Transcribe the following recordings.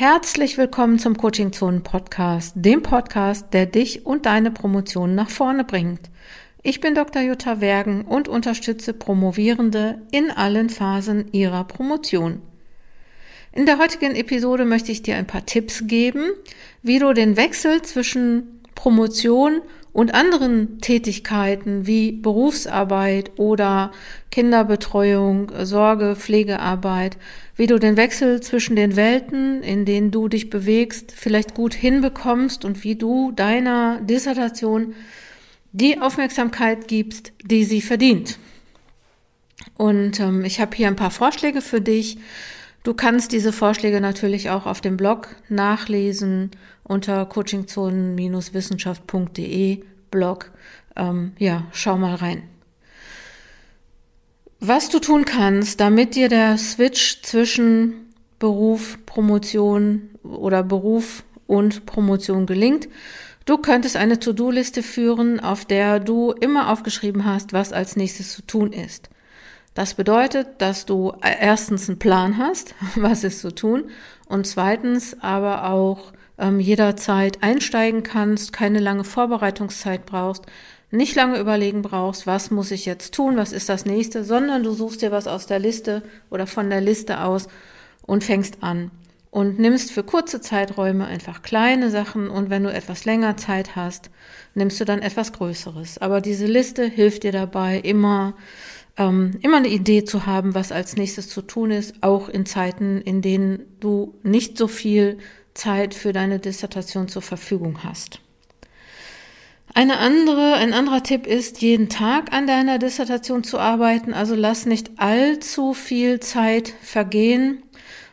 Herzlich willkommen zum Coaching Zonen Podcast, dem Podcast, der dich und deine Promotion nach vorne bringt. Ich bin Dr. Jutta Wergen und unterstütze Promovierende in allen Phasen ihrer Promotion. In der heutigen Episode möchte ich dir ein paar Tipps geben, wie du den Wechsel zwischen Promotion und anderen Tätigkeiten wie Berufsarbeit oder Kinderbetreuung, Sorge, Pflegearbeit, wie du den Wechsel zwischen den Welten, in denen du dich bewegst, vielleicht gut hinbekommst und wie du deiner Dissertation die Aufmerksamkeit gibst, die sie verdient. Und ähm, ich habe hier ein paar Vorschläge für dich. Du kannst diese Vorschläge natürlich auch auf dem Blog nachlesen unter coachingzonen-wissenschaft.de Blog. Ähm, ja, schau mal rein. Was du tun kannst, damit dir der Switch zwischen Beruf, Promotion oder Beruf und Promotion gelingt, Du könntest eine To-Do-Liste führen, auf der du immer aufgeschrieben hast, was als nächstes zu tun ist. Das bedeutet, dass du erstens einen Plan hast, was ist zu tun, und zweitens aber auch ähm, jederzeit einsteigen kannst, keine lange Vorbereitungszeit brauchst, nicht lange überlegen brauchst, was muss ich jetzt tun, was ist das nächste, sondern du suchst dir was aus der Liste oder von der Liste aus und fängst an. Und nimmst für kurze Zeiträume einfach kleine Sachen und wenn du etwas länger Zeit hast, nimmst du dann etwas Größeres. Aber diese Liste hilft dir dabei, immer, ähm, immer eine Idee zu haben, was als nächstes zu tun ist, auch in Zeiten, in denen du nicht so viel Zeit für deine Dissertation zur Verfügung hast. Eine andere, ein anderer Tipp ist, jeden Tag an deiner Dissertation zu arbeiten. Also lass nicht allzu viel Zeit vergehen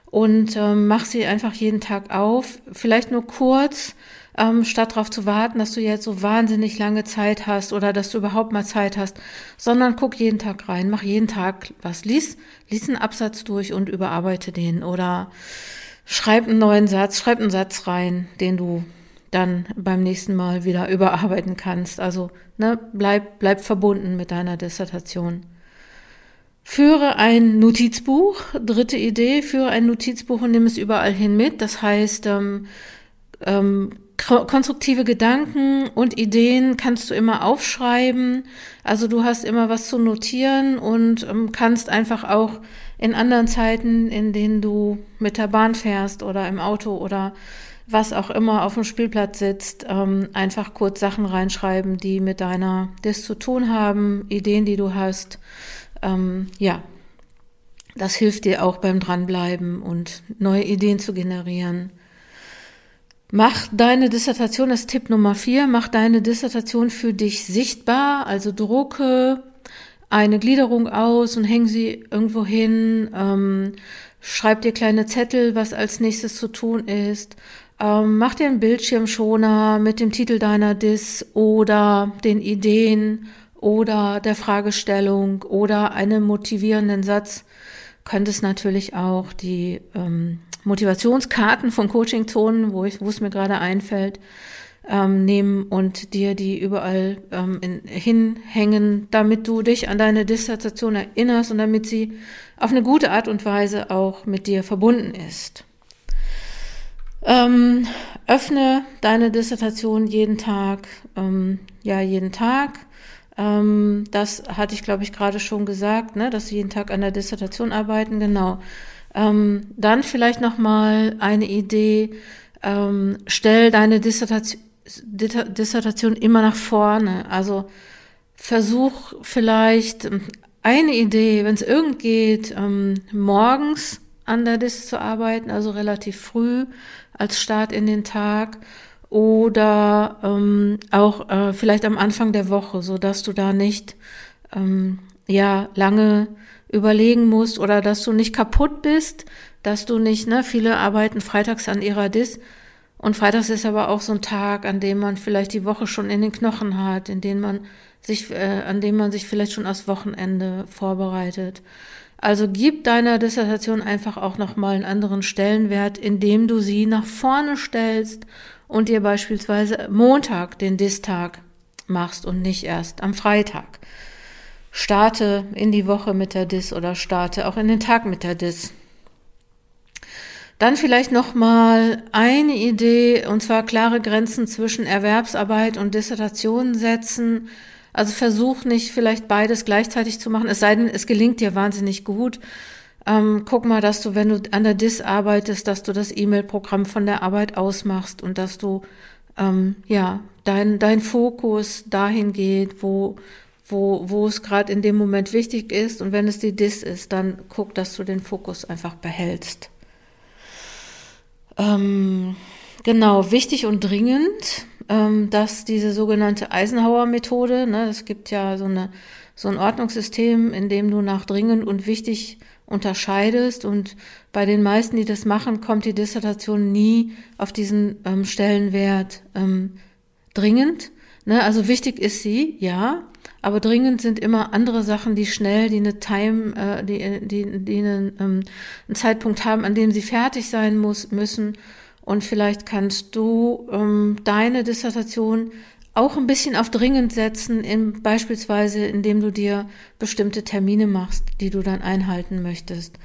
und ähm, mach sie einfach jeden Tag auf. Vielleicht nur kurz, ähm, statt darauf zu warten, dass du jetzt so wahnsinnig lange Zeit hast oder dass du überhaupt mal Zeit hast, sondern guck jeden Tag rein, mach jeden Tag was, lies, lies einen Absatz durch und überarbeite den oder schreib einen neuen Satz, schreib einen Satz rein, den du dann beim nächsten Mal wieder überarbeiten kannst. Also ne, bleib, bleib verbunden mit deiner Dissertation. Führe ein Notizbuch. Dritte Idee, führe ein Notizbuch und nimm es überall hin mit. Das heißt, ähm, ähm, konstruktive Gedanken und Ideen kannst du immer aufschreiben. Also du hast immer was zu notieren und ähm, kannst einfach auch in anderen Zeiten, in denen du mit der Bahn fährst oder im Auto oder was auch immer auf dem Spielplatz sitzt, ähm, einfach kurz Sachen reinschreiben, die mit deiner Dis zu tun haben, Ideen, die du hast. Ähm, ja, das hilft dir auch beim Dranbleiben und neue Ideen zu generieren. Mach deine Dissertation, das Tipp Nummer vier, mach deine Dissertation für dich sichtbar, also drucke eine Gliederung aus und häng sie irgendwo hin, ähm, schreib dir kleine Zettel, was als nächstes zu tun ist, ähm, mach dir einen Bildschirmschoner mit dem Titel deiner Dis oder den Ideen oder der Fragestellung oder einem motivierenden Satz. Könntest natürlich auch die ähm, Motivationskarten von Coaching-Zonen, wo, ich, wo es mir gerade einfällt, ähm, nehmen und dir die überall ähm, in, hinhängen, damit du dich an deine Dissertation erinnerst und damit sie auf eine gute Art und Weise auch mit dir verbunden ist. Ähm, öffne deine Dissertation jeden Tag, ähm, ja, jeden Tag. Ähm, das hatte ich, glaube ich, gerade schon gesagt, ne, dass sie jeden Tag an der Dissertation arbeiten, genau. Ähm, dann vielleicht nochmal eine Idee, ähm, stell deine Dissertation, Dissertation immer nach vorne. Also versuch vielleicht eine Idee, wenn es irgend geht, ähm, morgens an der Dis zu arbeiten, also relativ früh als Start in den Tag oder ähm, auch äh, vielleicht am Anfang der Woche, so dass du da nicht ähm, ja lange überlegen musst oder dass du nicht kaputt bist, dass du nicht, ne, viele arbeiten freitags an ihrer Dis und freitags ist aber auch so ein Tag, an dem man vielleicht die Woche schon in den Knochen hat, in dem man sich, äh, an dem man sich vielleicht schon aufs Wochenende vorbereitet. Also gib deiner Dissertation einfach auch nochmal einen anderen Stellenwert, indem du sie nach vorne stellst und dir beispielsweise Montag den Distag machst und nicht erst am Freitag. Starte in die Woche mit der Dis oder starte auch in den Tag mit der Dis. Dann vielleicht noch mal eine Idee, und zwar klare Grenzen zwischen Erwerbsarbeit und Dissertation setzen. Also versuch nicht vielleicht beides gleichzeitig zu machen, es sei denn, es gelingt dir wahnsinnig gut. Ähm, guck mal, dass du, wenn du an der DIS arbeitest, dass du das E-Mail-Programm von der Arbeit ausmachst und dass du ähm, ja dein, dein Fokus dahin geht, wo, wo, wo es gerade in dem Moment wichtig ist. Und wenn es die DIS ist, dann guck, dass du den Fokus einfach behältst. Ähm, genau, wichtig und dringend, ähm, dass diese sogenannte Eisenhower-Methode, ne, es gibt ja so eine so ein Ordnungssystem, in dem du nach dringend und wichtig unterscheidest. Und bei den meisten, die das machen, kommt die Dissertation nie auf diesen ähm, Stellenwert ähm, dringend. Ne? Also wichtig ist sie, ja, aber dringend sind immer andere Sachen, die schnell, die eine Time, äh, die, die, die einen, ähm, einen Zeitpunkt haben, an dem sie fertig sein muss, müssen. Und vielleicht kannst du ähm, deine Dissertation auch ein bisschen auf dringend setzen, in, beispielsweise indem du dir bestimmte Termine machst, die du dann einhalten möchtest.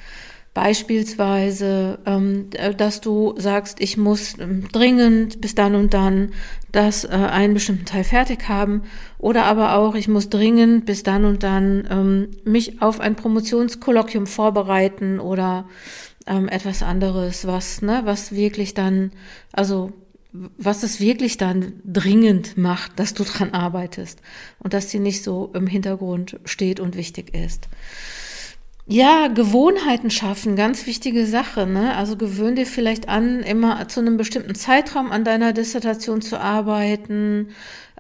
Beispielsweise, ähm, dass du sagst, ich muss ähm, dringend bis dann und dann das äh, einen bestimmten Teil fertig haben. Oder aber auch, ich muss dringend bis dann und dann ähm, mich auf ein Promotionskolloquium vorbereiten oder etwas anderes, was, ne, was wirklich dann, also was es wirklich dann dringend macht, dass du dran arbeitest und dass die nicht so im Hintergrund steht und wichtig ist. Ja, Gewohnheiten schaffen, ganz wichtige Sache. Ne? Also gewöhn dir vielleicht an, immer zu einem bestimmten Zeitraum an deiner Dissertation zu arbeiten.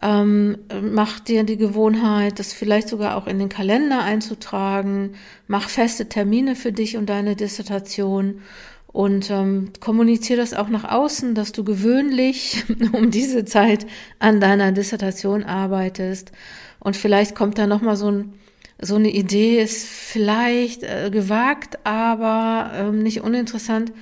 Ähm, mach dir die Gewohnheit, das vielleicht sogar auch in den Kalender einzutragen. Mach feste Termine für dich und deine Dissertation und ähm, kommuniziere das auch nach außen, dass du gewöhnlich um diese Zeit an deiner Dissertation arbeitest. Und vielleicht kommt da noch mal so, ein, so eine Idee, ist vielleicht äh, gewagt, aber ähm, nicht uninteressant.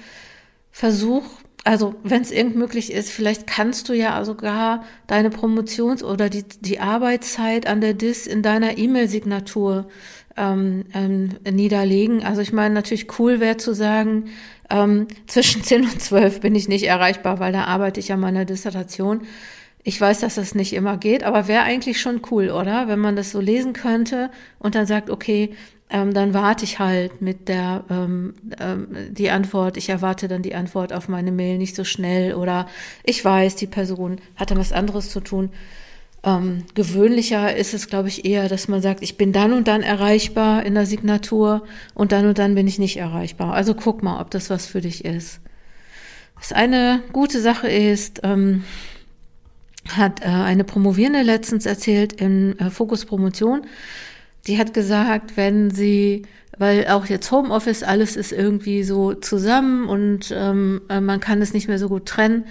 Versuch, also wenn es irgend möglich ist, vielleicht kannst du ja sogar deine Promotions- oder die, die Arbeitszeit an der DIS in deiner E-Mail-Signatur ähm, ähm, niederlegen. Also ich meine, natürlich cool wäre zu sagen, ähm, zwischen 10 und 12 bin ich nicht erreichbar, weil da arbeite ich an meiner Dissertation. Ich weiß, dass das nicht immer geht, aber wäre eigentlich schon cool, oder? Wenn man das so lesen könnte und dann sagt, okay, ähm, dann warte ich halt mit der ähm, ähm, die Antwort, ich erwarte dann die Antwort auf meine Mail nicht so schnell oder ich weiß, die Person hat dann was anderes zu tun. Ähm, gewöhnlicher ist es, glaube ich, eher, dass man sagt, ich bin dann und dann erreichbar in der Signatur und dann und dann bin ich nicht erreichbar. Also guck mal, ob das was für dich ist. Was eine gute Sache ist, ähm, hat äh, eine Promovierende letztens erzählt in äh, Fokus Promotion. Die hat gesagt, wenn sie, weil auch jetzt Homeoffice, alles ist irgendwie so zusammen und ähm, äh, man kann es nicht mehr so gut trennen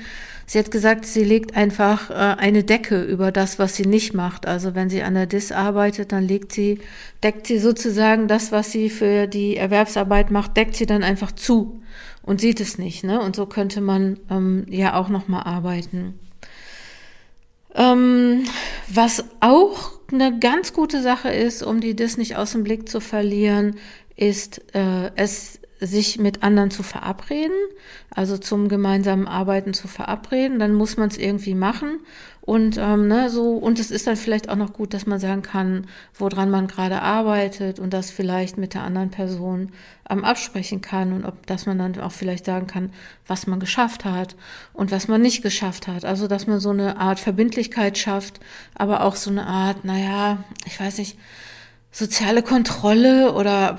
Sie hat gesagt, sie legt einfach äh, eine Decke über das, was sie nicht macht. Also wenn sie an der DIS arbeitet, dann legt sie, deckt sie sozusagen das, was sie für die Erwerbsarbeit macht, deckt sie dann einfach zu und sieht es nicht. Ne? Und so könnte man ähm, ja auch nochmal arbeiten. Ähm, was auch eine ganz gute Sache ist, um die DIS nicht aus dem Blick zu verlieren, ist äh, es sich mit anderen zu verabreden, also zum gemeinsamen Arbeiten zu verabreden, dann muss man es irgendwie machen. Und ähm, ne, so, und es ist dann vielleicht auch noch gut, dass man sagen kann, woran man gerade arbeitet und das vielleicht mit der anderen Person ähm, absprechen kann und ob dass man dann auch vielleicht sagen kann, was man geschafft hat und was man nicht geschafft hat. Also dass man so eine Art Verbindlichkeit schafft, aber auch so eine Art, naja, ich weiß nicht, soziale Kontrolle oder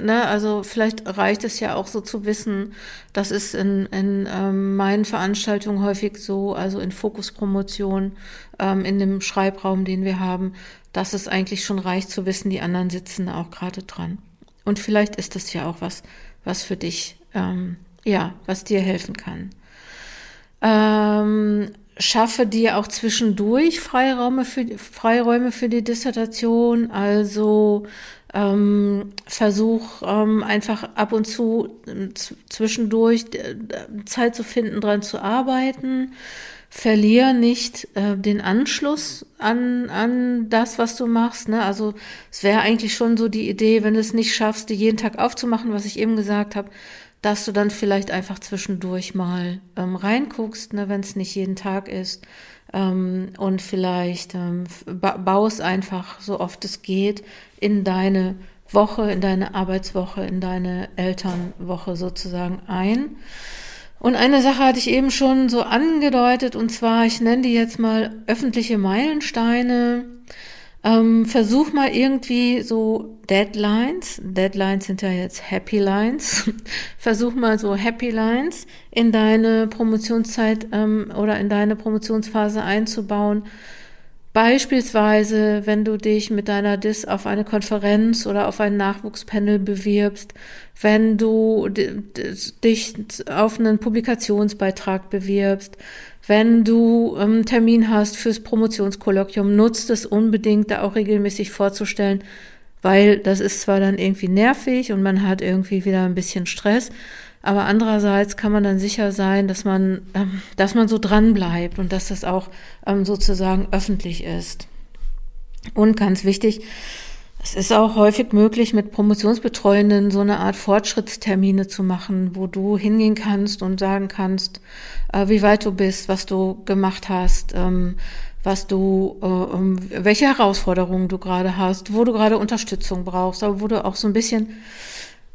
ne, also vielleicht reicht es ja auch so zu wissen, das ist in, in ähm, meinen Veranstaltungen häufig so, also in Fokuspromotion, ähm, in dem Schreibraum, den wir haben, dass es eigentlich schon reicht zu wissen, die anderen sitzen auch gerade dran. Und vielleicht ist das ja auch was, was für dich, ähm, ja, was dir helfen kann. Ähm, schaffe dir auch zwischendurch Freiräume für, Freiräume für die Dissertation. Also ähm, versuch ähm, einfach ab und zu äh, zwischendurch Zeit zu finden, dran zu arbeiten. verlier nicht äh, den Anschluss an, an das, was du machst. Ne? Also es wäre eigentlich schon so die Idee, wenn du es nicht schaffst, die jeden Tag aufzumachen, was ich eben gesagt habe, dass du dann vielleicht einfach zwischendurch mal ähm, reinguckst, ne, wenn es nicht jeden Tag ist. Ähm, und vielleicht ähm, baust einfach so oft es geht in deine Woche, in deine Arbeitswoche, in deine Elternwoche sozusagen ein. Und eine Sache hatte ich eben schon so angedeutet, und zwar, ich nenne die jetzt mal öffentliche Meilensteine. Ähm, versuch mal irgendwie so Deadlines, Deadlines sind ja jetzt Happy Lines, versuch mal so Happy Lines in deine Promotionszeit ähm, oder in deine Promotionsphase einzubauen. Beispielsweise, wenn du dich mit deiner DIS auf eine Konferenz oder auf ein Nachwuchspanel bewirbst, wenn du dich auf einen Publikationsbeitrag bewirbst, wenn du einen ähm, Termin hast fürs Promotionskolloquium, nutzt es unbedingt, da auch regelmäßig vorzustellen, weil das ist zwar dann irgendwie nervig und man hat irgendwie wieder ein bisschen Stress, aber andererseits kann man dann sicher sein, dass man, ähm, dass man so dran bleibt und dass das auch ähm, sozusagen öffentlich ist. Und ganz wichtig, es ist auch häufig möglich, mit Promotionsbetreuenden so eine Art Fortschrittstermine zu machen, wo du hingehen kannst und sagen kannst, äh, wie weit du bist, was du gemacht hast, ähm, was du, äh, welche Herausforderungen du gerade hast, wo du gerade Unterstützung brauchst, aber wo du auch so ein bisschen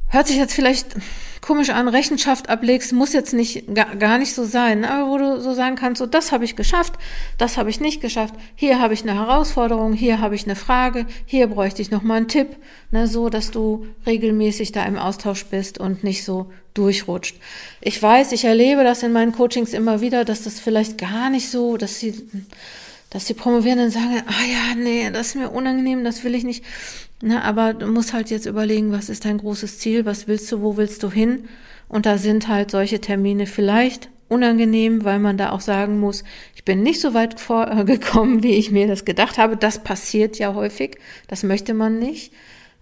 Hört sich jetzt vielleicht komisch an, Rechenschaft ablegst, muss jetzt nicht gar, nicht so sein, aber wo du so sagen kannst, so das habe ich geschafft, das habe ich nicht geschafft, hier habe ich eine Herausforderung, hier habe ich eine Frage, hier bräuchte ich nochmal einen Tipp, ne, so dass du regelmäßig da im Austausch bist und nicht so durchrutscht. Ich weiß, ich erlebe das in meinen Coachings immer wieder, dass das vielleicht gar nicht so, dass sie dass die Promovierenden sagen, ah ja, nee, das ist mir unangenehm, das will ich nicht. Na, aber du musst halt jetzt überlegen, was ist dein großes Ziel, was willst du, wo willst du hin? Und da sind halt solche Termine vielleicht unangenehm, weil man da auch sagen muss, ich bin nicht so weit vorgekommen, wie ich mir das gedacht habe. Das passiert ja häufig, das möchte man nicht.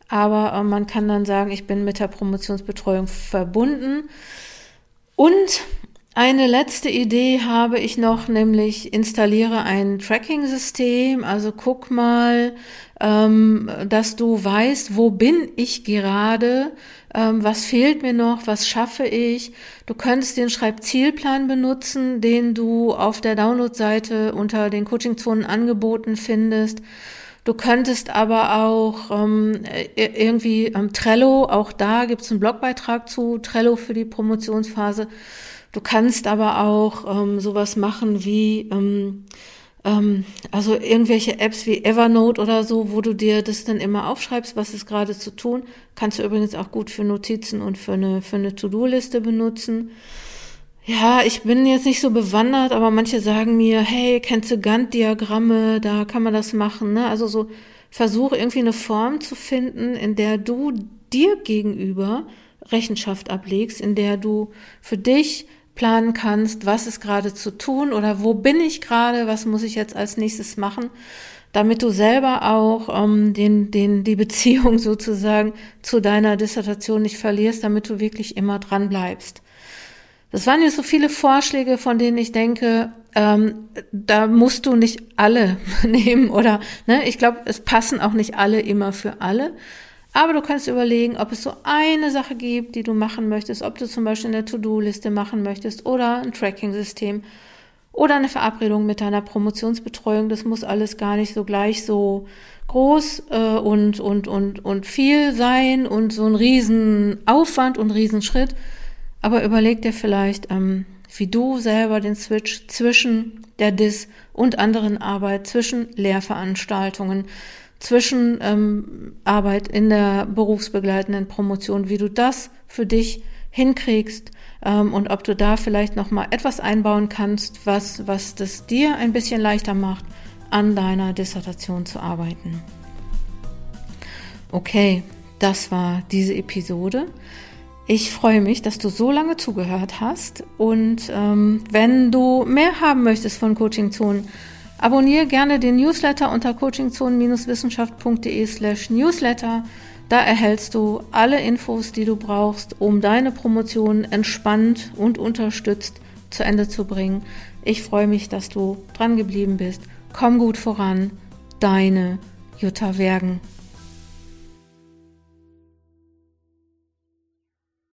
Aber äh, man kann dann sagen, ich bin mit der Promotionsbetreuung verbunden. Und eine letzte Idee habe ich noch, nämlich installiere ein Tracking-System. Also guck mal, ähm, dass du weißt, wo bin ich gerade, ähm, was fehlt mir noch, was schaffe ich. Du könntest den Schreibzielplan benutzen, den du auf der Download-Seite unter den Coaching-Zonen angeboten findest. Du könntest aber auch ähm, irgendwie ähm, Trello, auch da gibt es einen Blogbeitrag zu Trello für die Promotionsphase Du kannst aber auch ähm, sowas machen wie, ähm, ähm, also irgendwelche Apps wie Evernote oder so, wo du dir das dann immer aufschreibst, was ist gerade zu tun. Kannst du übrigens auch gut für Notizen und für eine, für eine To-Do-Liste benutzen. Ja, ich bin jetzt nicht so bewandert, aber manche sagen mir, hey, kennst du Gantt-Diagramme, da kann man das machen. Ne? Also so versuch irgendwie eine Form zu finden, in der du dir gegenüber Rechenschaft ablegst, in der du für dich planen kannst, was ist gerade zu tun oder wo bin ich gerade, was muss ich jetzt als nächstes machen, damit du selber auch ähm, den, den, die Beziehung sozusagen zu deiner Dissertation nicht verlierst, damit du wirklich immer dran bleibst. Das waren jetzt so viele Vorschläge, von denen ich denke, ähm, da musst du nicht alle nehmen oder ne, ich glaube, es passen auch nicht alle immer für alle. Aber du kannst überlegen, ob es so eine Sache gibt, die du machen möchtest, ob du zum Beispiel eine To-Do-Liste machen möchtest oder ein Tracking-System oder eine Verabredung mit deiner Promotionsbetreuung. Das muss alles gar nicht so gleich so groß äh, und, und, und, und viel sein und so ein Riesenaufwand und Riesenschritt. Aber überleg dir vielleicht, ähm, wie du selber den Switch zwischen der DIS und anderen Arbeit, zwischen Lehrveranstaltungen, zwischen ähm, Arbeit in der berufsbegleitenden Promotion, wie du das für dich hinkriegst ähm, und ob du da vielleicht noch mal etwas einbauen kannst, was was das dir ein bisschen leichter macht, an deiner Dissertation zu arbeiten. Okay, das war diese Episode. Ich freue mich, dass du so lange zugehört hast und ähm, wenn du mehr haben möchtest von Coaching Zonen, Abonniere gerne den Newsletter unter coachingzonen-wissenschaft.de slash newsletter. Da erhältst du alle Infos, die du brauchst, um deine Promotion entspannt und unterstützt zu Ende zu bringen. Ich freue mich, dass du dran geblieben bist. Komm gut voran. Deine Jutta Wergen.